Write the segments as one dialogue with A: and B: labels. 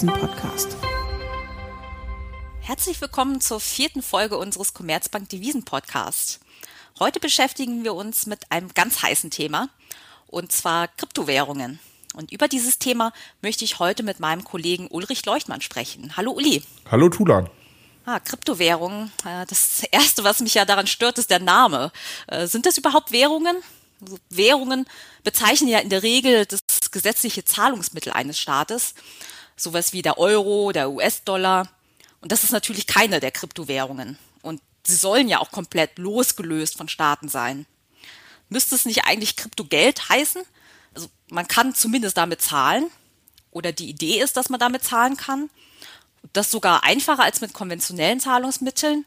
A: Devisen-Podcast.
B: Herzlich willkommen zur vierten Folge unseres Commerzbank Devisen Podcasts. Heute beschäftigen wir uns mit einem ganz heißen Thema, und zwar Kryptowährungen. Und über dieses Thema möchte ich heute mit meinem Kollegen Ulrich Leuchtmann sprechen. Hallo Uli.
C: Hallo Tulan.
B: Ah, Kryptowährungen. Äh, das erste, was mich ja daran stört, ist der Name. Äh, sind das überhaupt Währungen? Also Währungen bezeichnen ja in der Regel das gesetzliche Zahlungsmittel eines Staates, sowas wie der Euro, der US-Dollar. Und das ist natürlich keine der Kryptowährungen. Und sie sollen ja auch komplett losgelöst von Staaten sein. Müsste es nicht eigentlich Kryptogeld heißen? Also man kann zumindest damit zahlen. Oder die Idee ist, dass man damit zahlen kann. Das sogar einfacher als mit konventionellen Zahlungsmitteln.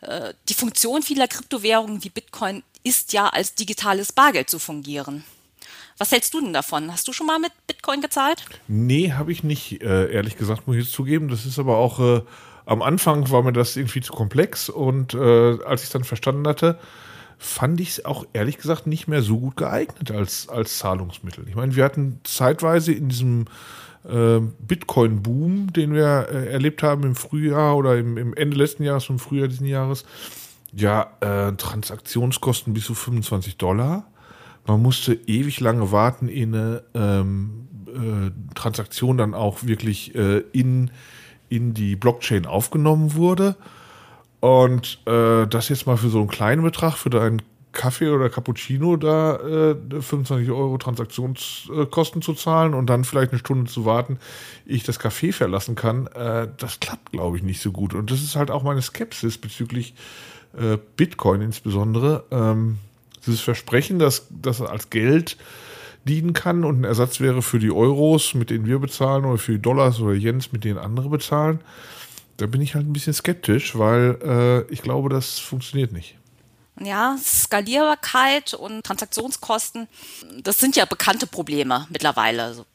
B: Äh, die Funktion vieler Kryptowährungen wie Bitcoin ist ja als digitales Bargeld zu fungieren. Was hältst du denn davon? Hast du schon mal mit Bitcoin gezahlt?
C: Nee, habe ich nicht, äh, ehrlich gesagt, muss ich jetzt zugeben. Das ist aber auch, äh, am Anfang war mir das irgendwie zu komplex und äh, als ich es dann verstanden hatte, fand ich es auch ehrlich gesagt nicht mehr so gut geeignet als, als Zahlungsmittel. Ich meine, wir hatten zeitweise in diesem äh, Bitcoin-Boom, den wir äh, erlebt haben im Frühjahr oder im, im Ende letzten Jahres im Frühjahr diesen Jahres, ja, äh, Transaktionskosten bis zu 25 Dollar. Man musste ewig lange warten, ehe eine ähm, äh, Transaktion dann auch wirklich äh, in, in die Blockchain aufgenommen wurde. Und äh, das jetzt mal für so einen kleinen Betrag, für deinen Kaffee oder Cappuccino da äh, 25 Euro Transaktionskosten zu zahlen und dann vielleicht eine Stunde zu warten, ich das Café verlassen kann, äh, das klappt, glaube ich, nicht so gut. Und das ist halt auch meine Skepsis bezüglich äh, Bitcoin insbesondere. Ähm, dieses Versprechen, dass das als Geld dienen kann und ein Ersatz wäre für die Euros, mit denen wir bezahlen, oder für die Dollars oder Jens, mit denen andere bezahlen, da bin ich halt ein bisschen skeptisch, weil äh, ich glaube, das funktioniert nicht.
B: Ja, Skalierbarkeit und Transaktionskosten, das sind ja bekannte Probleme mittlerweile. Also,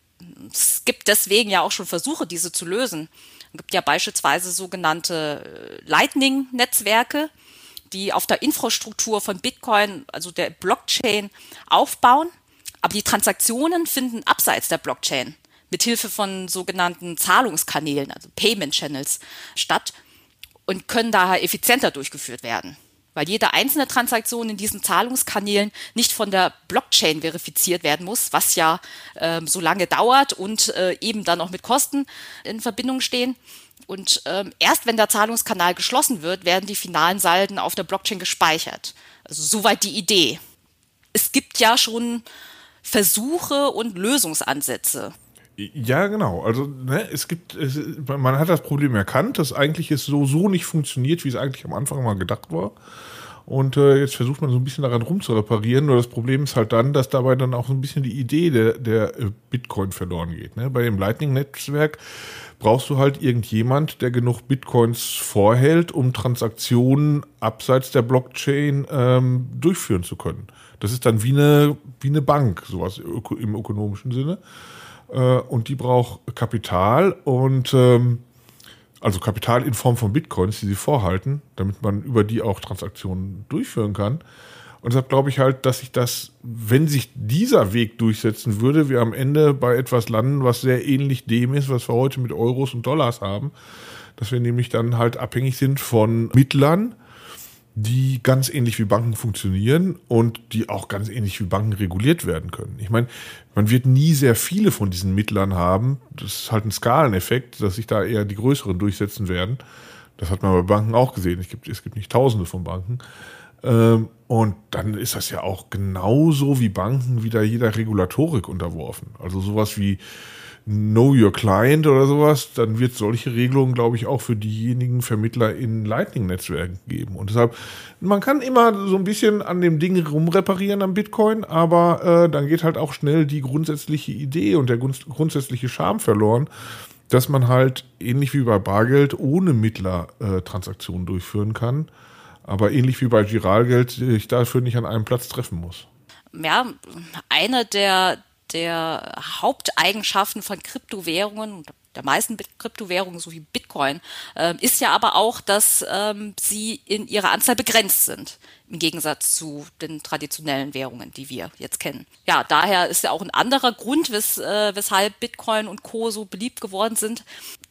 B: es gibt deswegen ja auch schon Versuche, diese zu lösen. Es gibt ja beispielsweise sogenannte äh, Lightning-Netzwerke, die auf der Infrastruktur von Bitcoin, also der Blockchain, aufbauen. Aber die Transaktionen finden abseits der Blockchain mithilfe von sogenannten Zahlungskanälen, also Payment Channels, statt und können daher effizienter durchgeführt werden. Weil jede einzelne Transaktion in diesen Zahlungskanälen nicht von der Blockchain verifiziert werden muss, was ja äh, so lange dauert und äh, eben dann auch mit Kosten in Verbindung stehen. Und ähm, erst wenn der Zahlungskanal geschlossen wird, werden die finalen Salden auf der Blockchain gespeichert. Also soweit die Idee. Es gibt ja schon Versuche und Lösungsansätze.
C: Ja, genau. Also ne, es gibt, es, man hat das Problem erkannt, dass eigentlich es so so nicht funktioniert, wie es eigentlich am Anfang mal gedacht war. Und äh, jetzt versucht man so ein bisschen daran rumzureparieren. Nur das Problem ist halt dann, dass dabei dann auch so ein bisschen die Idee der, der äh, Bitcoin verloren geht. Ne? Bei dem Lightning-Netzwerk brauchst du halt irgendjemand, der genug Bitcoins vorhält, um Transaktionen abseits der Blockchain ähm, durchführen zu können. Das ist dann wie eine, wie eine Bank, sowas im ökonomischen Sinne. Äh, und die braucht Kapital und ähm, also Kapital in Form von Bitcoins, die sie vorhalten, damit man über die auch Transaktionen durchführen kann. Und deshalb glaube ich halt, dass sich das, wenn sich dieser Weg durchsetzen würde, wir am Ende bei etwas landen, was sehr ähnlich dem ist, was wir heute mit Euros und Dollars haben. Dass wir nämlich dann halt abhängig sind von Mittlern, die ganz ähnlich wie Banken funktionieren und die auch ganz ähnlich wie Banken reguliert werden können. Ich meine, man wird nie sehr viele von diesen Mittlern haben. Das ist halt ein Skaleneffekt, dass sich da eher die größeren durchsetzen werden. Das hat man bei Banken auch gesehen. Es gibt, es gibt nicht tausende von Banken. Ähm, und dann ist das ja auch genauso wie Banken wieder jeder Regulatorik unterworfen. Also sowas wie Know Your Client oder sowas, dann wird solche Regelungen, glaube ich, auch für diejenigen Vermittler in Lightning-Netzwerken geben. Und deshalb, man kann immer so ein bisschen an dem Ding rumreparieren am Bitcoin, aber äh, dann geht halt auch schnell die grundsätzliche Idee und der grundsätzliche Charme verloren, dass man halt ähnlich wie bei Bargeld ohne Mittler äh, Transaktionen durchführen kann, aber ähnlich wie bei Giralgeld ich dafür nicht an einem Platz treffen muss.
B: Ja, eine der, der Haupteigenschaften von Kryptowährungen der meisten Kryptowährungen, so wie Bitcoin, äh, ist ja aber auch, dass ähm, sie in ihrer Anzahl begrenzt sind. im Gegensatz zu den traditionellen Währungen, die wir jetzt kennen. Ja, daher ist ja auch ein anderer Grund, wes, äh, weshalb Bitcoin und Co. so beliebt geworden sind.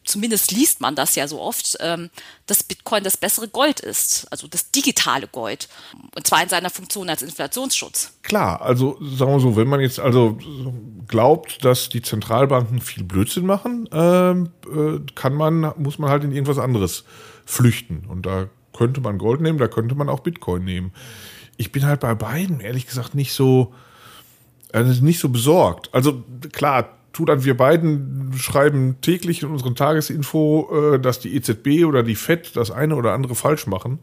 B: Zumindest liest man das ja so oft, ähm, dass Bitcoin das bessere Gold ist, also das digitale Gold. Und zwar in seiner Funktion als Inflationsschutz.
C: Klar, also sagen wir so, wenn man jetzt also glaubt, dass die Zentralbanken viel Blödsinn machen, ähm, äh, kann man, muss man halt in irgendwas anderes flüchten. Und da könnte man Gold nehmen, da könnte man auch Bitcoin nehmen. Ich bin halt bei beiden, ehrlich gesagt, nicht so, also nicht so besorgt. Also klar, tut an wir beiden schreiben täglich in unseren Tagesinfo, äh, dass die EZB oder die FED das eine oder andere falsch machen.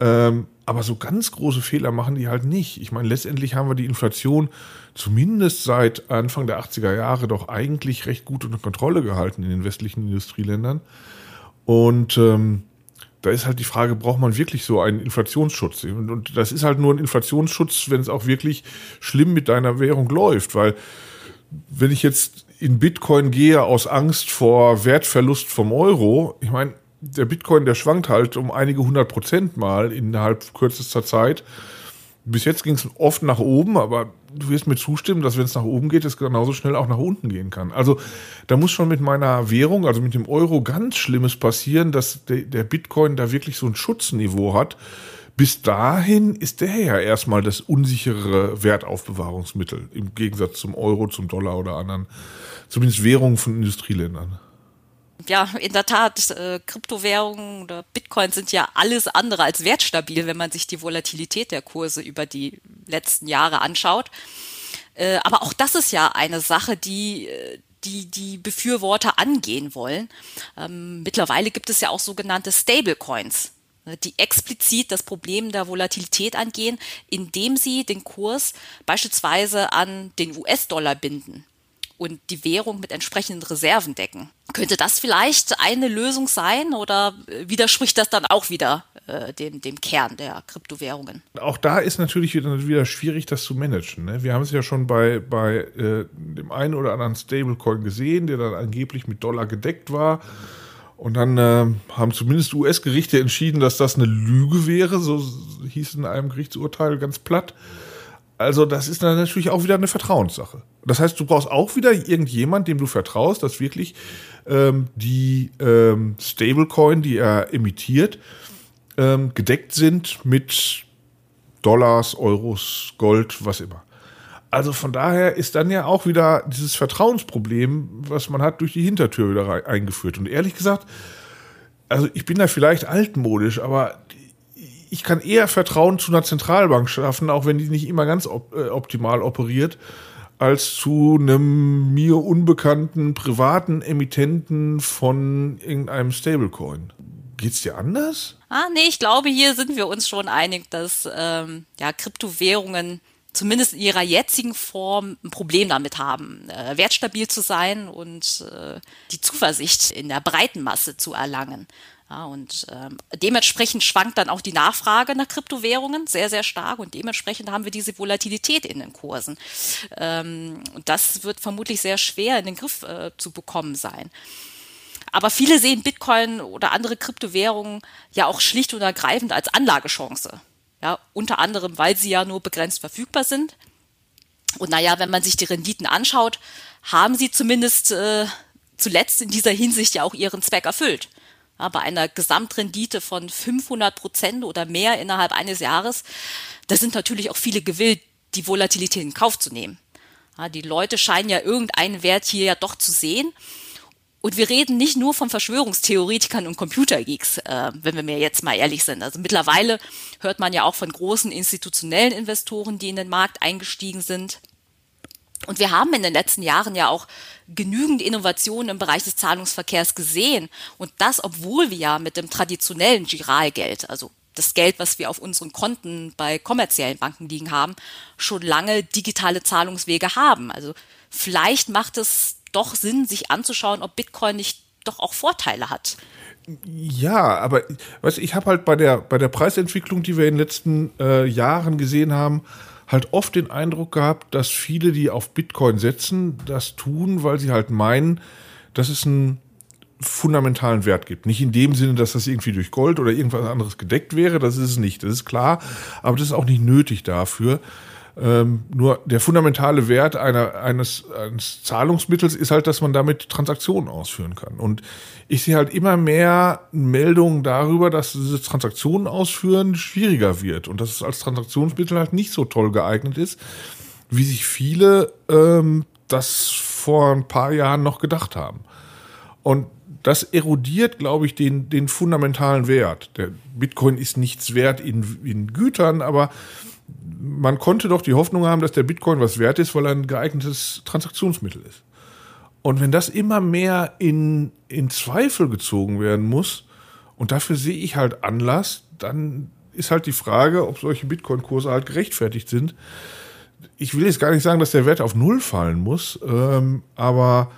C: Ähm, aber so ganz große Fehler machen die halt nicht. Ich meine, letztendlich haben wir die Inflation zumindest seit Anfang der 80er Jahre doch eigentlich recht gut unter Kontrolle gehalten in den westlichen Industrieländern. Und ähm, da ist halt die Frage, braucht man wirklich so einen Inflationsschutz? Und, und das ist halt nur ein Inflationsschutz, wenn es auch wirklich schlimm mit deiner Währung läuft, weil wenn ich jetzt in Bitcoin gehe aus Angst vor Wertverlust vom Euro, ich meine, der Bitcoin, der schwankt halt um einige hundert Prozent mal innerhalb kürzester Zeit. Bis jetzt ging es oft nach oben, aber du wirst mir zustimmen, dass wenn es nach oben geht, es genauso schnell auch nach unten gehen kann. Also da muss schon mit meiner Währung, also mit dem Euro, ganz Schlimmes passieren, dass de, der Bitcoin da wirklich so ein Schutzniveau hat. Bis dahin ist der ja erstmal das unsichere Wertaufbewahrungsmittel im Gegensatz zum Euro, zum Dollar oder anderen, zumindest Währungen von Industrieländern
B: ja, in der Tat, äh, Kryptowährungen oder Bitcoin sind ja alles andere als wertstabil, wenn man sich die Volatilität der Kurse über die letzten Jahre anschaut. Äh, aber auch das ist ja eine Sache, die äh, die die Befürworter angehen wollen. Ähm, mittlerweile gibt es ja auch sogenannte Stablecoins, die explizit das Problem der Volatilität angehen, indem sie den Kurs beispielsweise an den US-Dollar binden und die Währung mit entsprechenden Reserven decken. Könnte das vielleicht eine Lösung sein oder widerspricht das dann auch wieder äh, dem, dem Kern der Kryptowährungen?
C: Auch da ist natürlich wieder, wieder schwierig, das zu managen. Ne? Wir haben es ja schon bei, bei äh, dem einen oder anderen Stablecoin gesehen, der dann angeblich mit Dollar gedeckt war. Und dann äh, haben zumindest US-Gerichte entschieden, dass das eine Lüge wäre, so hieß es in einem Gerichtsurteil ganz platt. Also das ist dann natürlich auch wieder eine Vertrauenssache. Das heißt, du brauchst auch wieder irgendjemand, dem du vertraust, dass wirklich ähm, die ähm, Stablecoin, die er emittiert, ähm, gedeckt sind mit Dollars, Euros, Gold, was immer. Also von daher ist dann ja auch wieder dieses Vertrauensproblem, was man hat, durch die Hintertür wieder eingeführt. Und ehrlich gesagt, also ich bin da vielleicht altmodisch, aber ich kann eher Vertrauen zu einer Zentralbank schaffen, auch wenn die nicht immer ganz op äh, optimal operiert, als zu einem mir unbekannten privaten Emittenten von irgendeinem Stablecoin. Geht's dir anders?
B: Ah, nee, ich glaube, hier sind wir uns schon einig, dass ähm, ja, Kryptowährungen zumindest in ihrer jetzigen Form ein Problem damit haben, äh, wertstabil zu sein und äh, die Zuversicht in der breiten Masse zu erlangen. Ja, und ähm, dementsprechend schwankt dann auch die Nachfrage nach Kryptowährungen sehr, sehr stark und dementsprechend haben wir diese Volatilität in den Kursen. Ähm, und das wird vermutlich sehr schwer in den Griff äh, zu bekommen sein. Aber viele sehen Bitcoin oder andere Kryptowährungen ja auch schlicht und ergreifend als Anlagechance. Ja, unter anderem, weil sie ja nur begrenzt verfügbar sind. Und naja, wenn man sich die Renditen anschaut, haben sie zumindest äh, zuletzt in dieser Hinsicht ja auch ihren Zweck erfüllt. Ja, bei einer Gesamtrendite von 500 Prozent oder mehr innerhalb eines Jahres, da sind natürlich auch viele gewillt, die Volatilität in Kauf zu nehmen. Ja, die Leute scheinen ja irgendeinen Wert hier ja doch zu sehen. Und wir reden nicht nur von Verschwörungstheoretikern und Computergeeks, äh, wenn wir mir jetzt mal ehrlich sind. Also mittlerweile hört man ja auch von großen institutionellen Investoren, die in den Markt eingestiegen sind. Und wir haben in den letzten Jahren ja auch genügend Innovationen im Bereich des Zahlungsverkehrs gesehen. Und das, obwohl wir ja mit dem traditionellen Giralgeld, also das Geld, was wir auf unseren Konten bei kommerziellen Banken liegen haben, schon lange digitale Zahlungswege haben. Also vielleicht macht es doch Sinn, sich anzuschauen, ob Bitcoin nicht doch auch Vorteile hat.
C: Ja, aber weißt, ich habe halt bei der, bei der Preisentwicklung, die wir in den letzten äh, Jahren gesehen haben, halt oft den Eindruck gehabt, dass viele, die auf Bitcoin setzen, das tun, weil sie halt meinen, das ist ein fundamentalen Wert gibt. Nicht in dem Sinne, dass das irgendwie durch Gold oder irgendwas anderes gedeckt wäre, das ist es nicht, das ist klar, aber das ist auch nicht nötig dafür. Ähm, nur der fundamentale Wert einer, eines, eines Zahlungsmittels ist halt, dass man damit Transaktionen ausführen kann. Und ich sehe halt immer mehr Meldungen darüber, dass diese Transaktionen ausführen schwieriger wird und dass es als Transaktionsmittel halt nicht so toll geeignet ist, wie sich viele ähm, das vor ein paar Jahren noch gedacht haben. Und das erodiert, glaube ich, den, den fundamentalen Wert. Der Bitcoin ist nichts wert in, in Gütern, aber man konnte doch die Hoffnung haben, dass der Bitcoin was wert ist, weil er ein geeignetes Transaktionsmittel ist. Und wenn das immer mehr in, in Zweifel gezogen werden muss, und dafür sehe ich halt Anlass, dann ist halt die Frage, ob solche Bitcoin-Kurse halt gerechtfertigt sind. Ich will jetzt gar nicht sagen, dass der Wert auf Null fallen muss, ähm, aber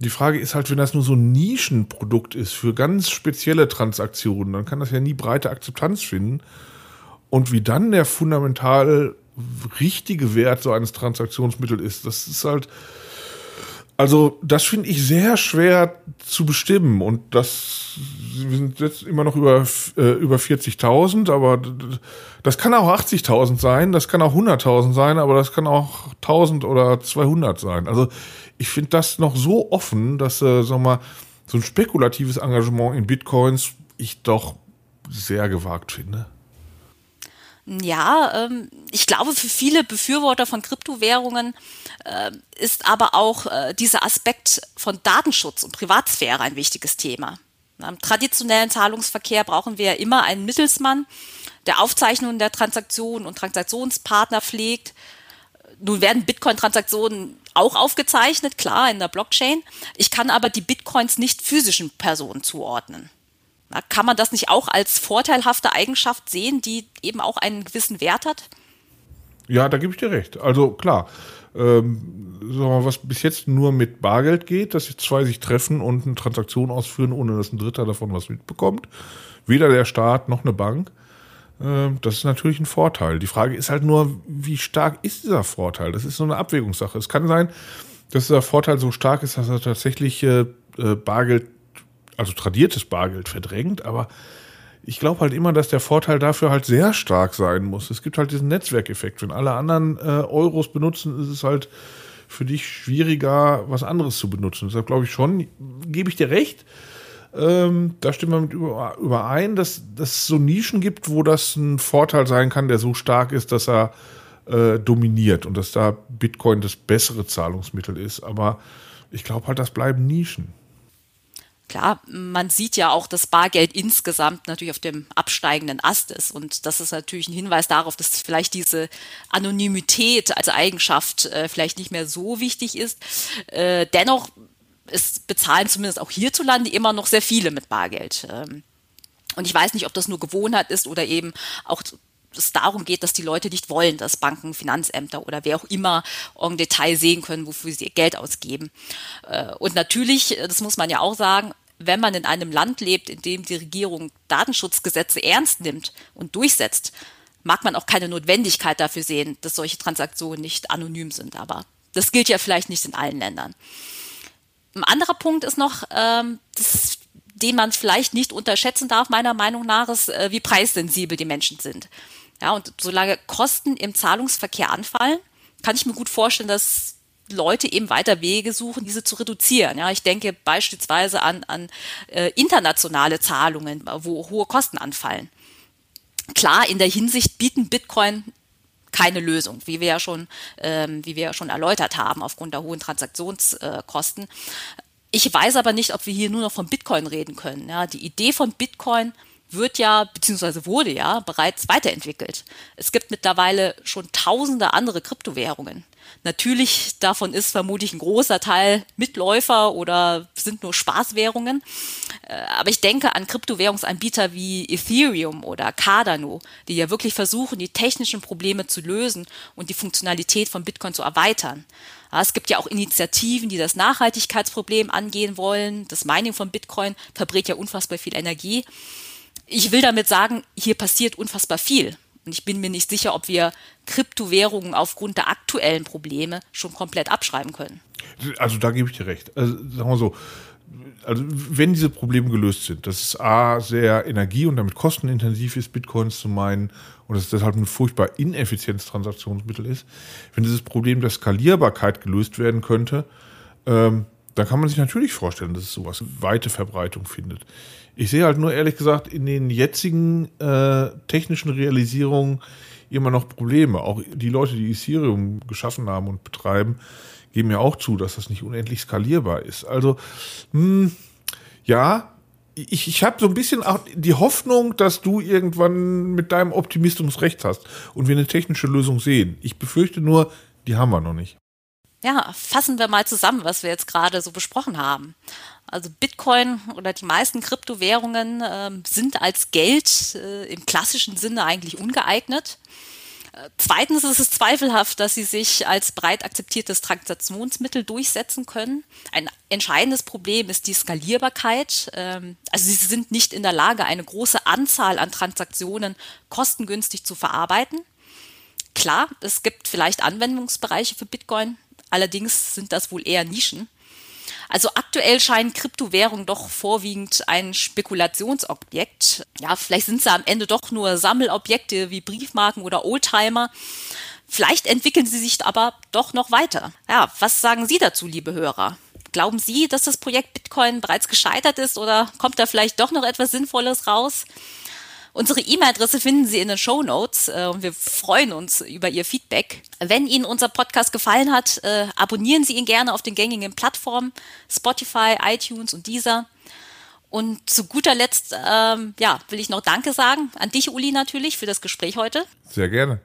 C: die Frage ist halt, wenn das nur so ein Nischenprodukt ist für ganz spezielle Transaktionen, dann kann das ja nie breite Akzeptanz finden. Und wie dann der fundamental richtige Wert so eines Transaktionsmittels ist, das ist halt, also das finde ich sehr schwer zu bestimmen. Und das, wir sind jetzt immer noch über, äh, über 40.000, aber das kann auch 80.000 sein, das kann auch 100.000 sein, aber das kann auch 1.000 oder 200 sein. Also ich finde das noch so offen, dass, äh, sag mal, so ein spekulatives Engagement in Bitcoins ich doch sehr gewagt finde.
B: Ja, ähm, ich glaube, für viele Befürworter von Kryptowährungen äh, ist aber auch äh, dieser Aspekt von Datenschutz und Privatsphäre ein wichtiges Thema. Im traditionellen Zahlungsverkehr brauchen wir immer einen Mittelsmann, der Aufzeichnungen der Transaktionen und Transaktionspartner pflegt. Nun werden Bitcoin-Transaktionen auch aufgezeichnet, klar, in der Blockchain. Ich kann aber die Bitcoins nicht physischen Personen zuordnen. Kann man das nicht auch als vorteilhafte Eigenschaft sehen, die eben auch einen gewissen Wert hat?
C: Ja, da gebe ich dir recht. Also klar, ähm, was bis jetzt nur mit Bargeld geht, dass zwei sich treffen und eine Transaktion ausführen, ohne dass ein Dritter davon was mitbekommt. Weder der Staat noch eine Bank. Ähm, das ist natürlich ein Vorteil. Die Frage ist halt nur, wie stark ist dieser Vorteil? Das ist so eine Abwägungssache. Es kann sein, dass dieser Vorteil so stark ist, dass er tatsächlich äh, äh Bargeld also tradiertes Bargeld verdrängt, aber ich glaube halt immer, dass der Vorteil dafür halt sehr stark sein muss. Es gibt halt diesen Netzwerkeffekt. Wenn alle anderen äh, Euros benutzen, ist es halt für dich schwieriger, was anderes zu benutzen. Deshalb glaube ich schon, gebe ich dir recht. Ähm, da stimmen wir mit überein, dass, dass es so Nischen gibt, wo das ein Vorteil sein kann, der so stark ist, dass er äh, dominiert und dass da Bitcoin das bessere Zahlungsmittel ist. Aber ich glaube halt, das bleiben Nischen.
B: Klar, man sieht ja auch, dass Bargeld insgesamt natürlich auf dem absteigenden Ast ist. Und das ist natürlich ein Hinweis darauf, dass vielleicht diese Anonymität als Eigenschaft äh, vielleicht nicht mehr so wichtig ist. Äh, dennoch es bezahlen zumindest auch hierzulande immer noch sehr viele mit Bargeld. Ähm, und ich weiß nicht, ob das nur Gewohnheit ist oder eben auch es darum geht, dass die Leute nicht wollen, dass Banken, Finanzämter oder wer auch immer im Detail sehen können, wofür sie ihr Geld ausgeben. Äh, und natürlich, das muss man ja auch sagen, wenn man in einem Land lebt, in dem die Regierung Datenschutzgesetze ernst nimmt und durchsetzt, mag man auch keine Notwendigkeit dafür sehen, dass solche Transaktionen nicht anonym sind. Aber das gilt ja vielleicht nicht in allen Ländern. Ein anderer Punkt ist noch, ähm, das, den man vielleicht nicht unterschätzen darf, meiner Meinung nach, ist, äh, wie preissensibel die Menschen sind. Ja, und solange Kosten im Zahlungsverkehr anfallen, kann ich mir gut vorstellen, dass Leute eben weiter Wege suchen, diese zu reduzieren. Ja, ich denke beispielsweise an, an äh, internationale Zahlungen, wo hohe Kosten anfallen. Klar, in der Hinsicht bieten Bitcoin keine Lösung, wie wir ja schon, ähm, wie wir ja schon erläutert haben, aufgrund der hohen Transaktionskosten. Ich weiß aber nicht, ob wir hier nur noch von Bitcoin reden können. Ja, die Idee von Bitcoin wird ja, beziehungsweise wurde ja bereits weiterentwickelt. Es gibt mittlerweile schon tausende andere Kryptowährungen. Natürlich davon ist vermutlich ein großer Teil Mitläufer oder sind nur Spaßwährungen. Äh, aber ich denke an Kryptowährungsanbieter wie Ethereum oder Cardano, die ja wirklich versuchen, die technischen Probleme zu lösen und die Funktionalität von Bitcoin zu erweitern. Es gibt ja auch Initiativen, die das Nachhaltigkeitsproblem angehen wollen. Das Mining von Bitcoin verbrät ja unfassbar viel Energie. Ich will damit sagen, hier passiert unfassbar viel. Und ich bin mir nicht sicher, ob wir Kryptowährungen aufgrund der aktuellen Probleme schon komplett abschreiben können.
C: Also da gebe ich dir recht. Also sagen wir so, also wenn diese Probleme gelöst sind, dass es A, sehr energie- und damit kostenintensiv ist, Bitcoins zu meinen und dass es deshalb ein furchtbar ineffizientes Transaktionsmittel ist, wenn dieses Problem der Skalierbarkeit gelöst werden könnte, ähm, dann kann man sich natürlich vorstellen, dass es sowas weite Verbreitung findet. Ich sehe halt nur ehrlich gesagt in den jetzigen äh, technischen Realisierungen immer noch Probleme. Auch die Leute, die Ethereum geschaffen haben und betreiben, geben ja auch zu, dass das nicht unendlich skalierbar ist. Also, mh, hm, ja, ich, ich habe so ein bisschen auch die Hoffnung, dass du irgendwann mit deinem Optimismus recht hast und wir eine technische Lösung sehen. Ich befürchte nur, die haben wir noch nicht.
B: Ja, fassen wir mal zusammen, was wir jetzt gerade so besprochen haben. Also Bitcoin oder die meisten Kryptowährungen äh, sind als Geld äh, im klassischen Sinne eigentlich ungeeignet. Äh, zweitens ist es zweifelhaft, dass sie sich als breit akzeptiertes Transaktionsmittel durchsetzen können. Ein entscheidendes Problem ist die Skalierbarkeit. Ähm, also sie sind nicht in der Lage, eine große Anzahl an Transaktionen kostengünstig zu verarbeiten. Klar, es gibt vielleicht Anwendungsbereiche für Bitcoin, allerdings sind das wohl eher Nischen. Also aktuell scheinen Kryptowährungen doch vorwiegend ein Spekulationsobjekt. Ja, vielleicht sind sie am Ende doch nur Sammelobjekte wie Briefmarken oder Oldtimer. Vielleicht entwickeln sie sich aber doch noch weiter. Ja, was sagen Sie dazu, liebe Hörer? Glauben Sie, dass das Projekt Bitcoin bereits gescheitert ist oder kommt da vielleicht doch noch etwas Sinnvolles raus? Unsere E-Mail-Adresse finden Sie in den Show Notes äh, und wir freuen uns über Ihr Feedback. Wenn Ihnen unser Podcast gefallen hat, äh, abonnieren Sie ihn gerne auf den gängigen Plattformen Spotify, iTunes und dieser. Und zu guter Letzt, ähm, ja, will ich noch Danke sagen an dich, Uli, natürlich für das Gespräch heute.
C: Sehr gerne.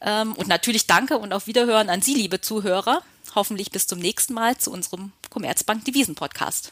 B: Ähm, und natürlich Danke und auf Wiederhören an Sie, liebe Zuhörer. Hoffentlich bis zum nächsten Mal zu unserem Commerzbank Devisen Podcast.